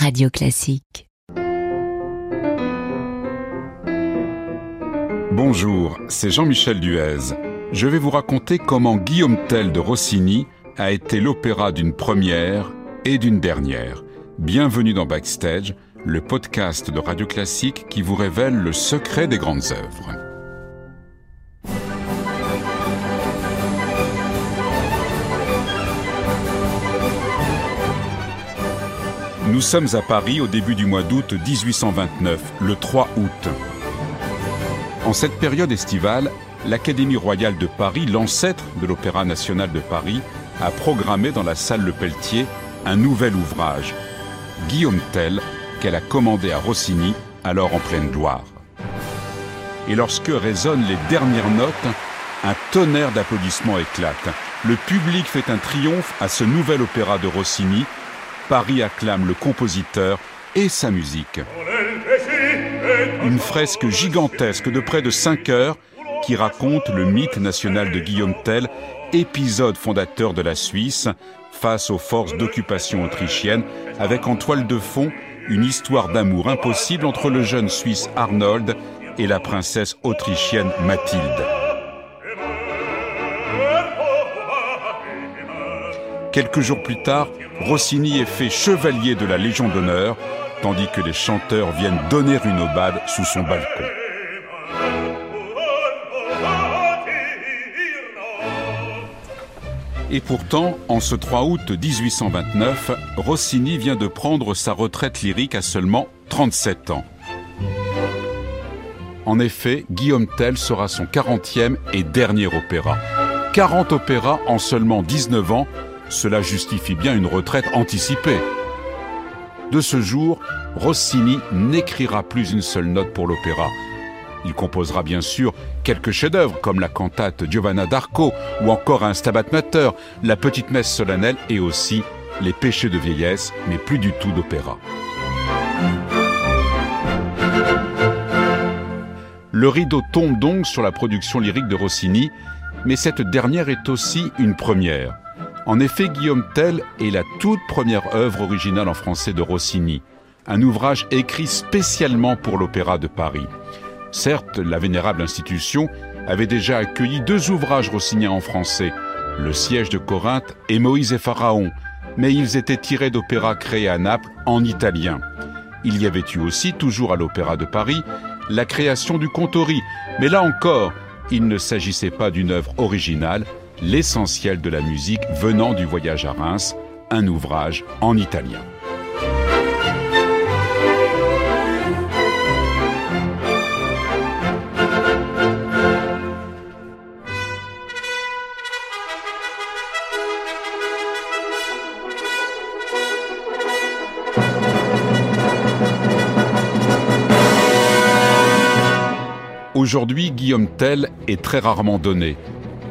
Radio Classique. Bonjour, c'est Jean-Michel Duez. Je vais vous raconter comment Guillaume Tell de Rossini a été l'opéra d'une première et d'une dernière. Bienvenue dans Backstage, le podcast de Radio Classique qui vous révèle le secret des grandes œuvres. Nous sommes à Paris au début du mois d'août 1829, le 3 août. En cette période estivale, l'Académie royale de Paris, l'ancêtre de l'Opéra national de Paris, a programmé dans la salle Le Pelletier un nouvel ouvrage, Guillaume Tell, qu'elle a commandé à Rossini, alors en pleine gloire. Et lorsque résonnent les dernières notes, un tonnerre d'applaudissements éclate. Le public fait un triomphe à ce nouvel opéra de Rossini, Paris acclame le compositeur et sa musique. Une fresque gigantesque de près de 5 heures qui raconte le mythe national de Guillaume Tell, épisode fondateur de la Suisse, face aux forces d'occupation autrichienne, avec en toile de fond une histoire d'amour impossible entre le jeune Suisse Arnold et la princesse autrichienne Mathilde. Quelques jours plus tard, Rossini est fait chevalier de la Légion d'honneur, tandis que les chanteurs viennent donner une aubade sous son balcon. Et pourtant, en ce 3 août 1829, Rossini vient de prendre sa retraite lyrique à seulement 37 ans. En effet, Guillaume Tell sera son 40e et dernier opéra. 40 opéras en seulement 19 ans, cela justifie bien une retraite anticipée. De ce jour, Rossini n'écrira plus une seule note pour l'opéra. Il composera bien sûr quelques chefs-d'œuvre comme la cantate Giovanna d'Arco ou encore un Stabat Mater, la petite messe solennelle et aussi les péchés de vieillesse, mais plus du tout d'opéra. Le rideau tombe donc sur la production lyrique de Rossini, mais cette dernière est aussi une première. En effet, Guillaume Tell est la toute première œuvre originale en français de Rossini, un ouvrage écrit spécialement pour l'Opéra de Paris. Certes, la vénérable institution avait déjà accueilli deux ouvrages rossiniens en français, Le siège de Corinthe et Moïse et Pharaon, mais ils étaient tirés d'opéras créés à Naples en italien. Il y avait eu aussi, toujours à l'Opéra de Paris, la création du Contori, mais là encore, il ne s'agissait pas d'une œuvre originale, l'essentiel de la musique venant du voyage à Reims, un ouvrage en italien. Aujourd'hui, Guillaume Tell est très rarement donné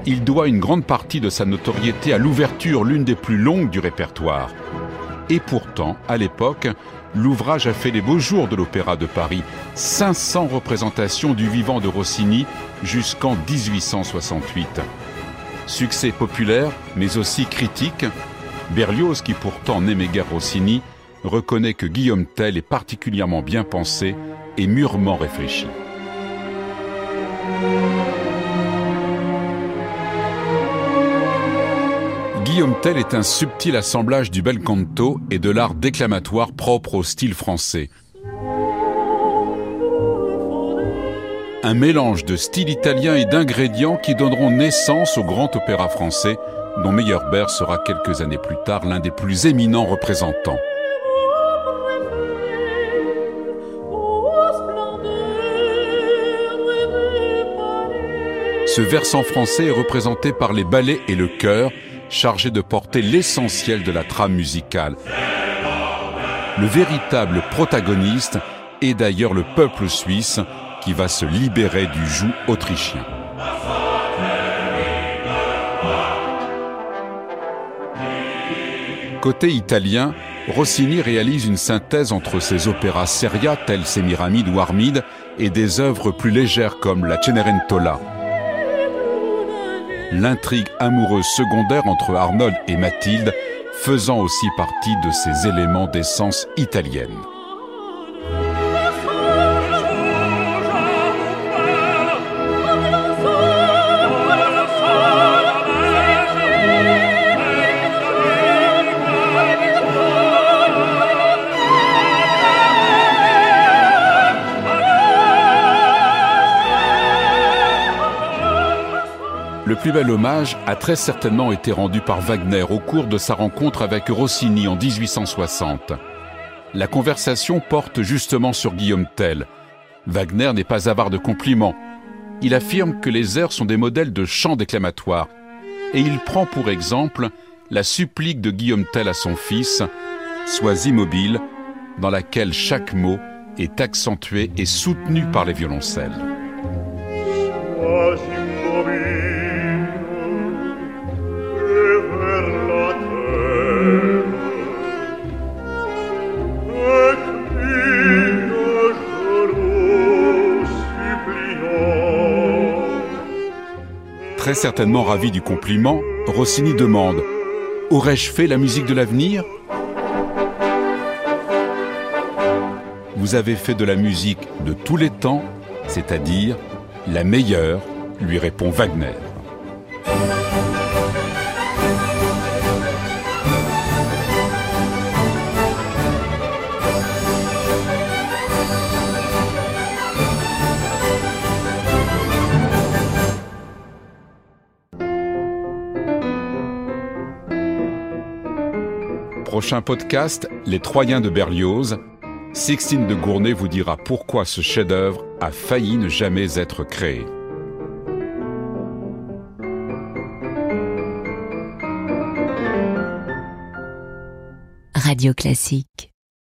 il doit une grande partie de sa notoriété à l'ouverture, l'une des plus longues du répertoire. Et pourtant, à l'époque, l'ouvrage a fait les beaux jours de l'Opéra de Paris, 500 représentations du vivant de Rossini jusqu'en 1868. Succès populaire, mais aussi critique, Berlioz, qui pourtant n'aimait guère Rossini, reconnaît que Guillaume Tell est particulièrement bien pensé et mûrement réfléchi. Guillaume est un subtil assemblage du bel canto et de l'art déclamatoire propre au style français. Un mélange de style italien et d'ingrédients qui donneront naissance au grand opéra français, dont Meyerbeer sera quelques années plus tard l'un des plus éminents représentants. Ce versant français est représenté par les ballets et le chœur, chargé de porter l'essentiel de la trame musicale. Le véritable protagoniste est d'ailleurs le peuple suisse qui va se libérer du joug autrichien. Côté italien, Rossini réalise une synthèse entre ses opéras seria tels Sémiramide ou Armide et des œuvres plus légères comme la Cenerentola l'intrigue amoureuse secondaire entre Arnold et Mathilde faisant aussi partie de ces éléments d'essence italienne. Le plus bel hommage a très certainement été rendu par Wagner au cours de sa rencontre avec Rossini en 1860. La conversation porte justement sur Guillaume Tell. Wagner n'est pas avare de compliments. Il affirme que les airs sont des modèles de chants déclamatoires et il prend pour exemple la supplique de Guillaume Tell à son fils Sois immobile, dans laquelle chaque mot est accentué et soutenu par les violoncelles. Très certainement ravi du compliment, Rossini demande Aurais-je fait la musique de l'avenir? Vous avez fait de la musique de tous les temps, c'est-à-dire la meilleure, lui répond Wagner. Prochain podcast, Les Troyens de Berlioz. Sixtine de Gournay vous dira pourquoi ce chef-d'œuvre a failli ne jamais être créé. Radio Classique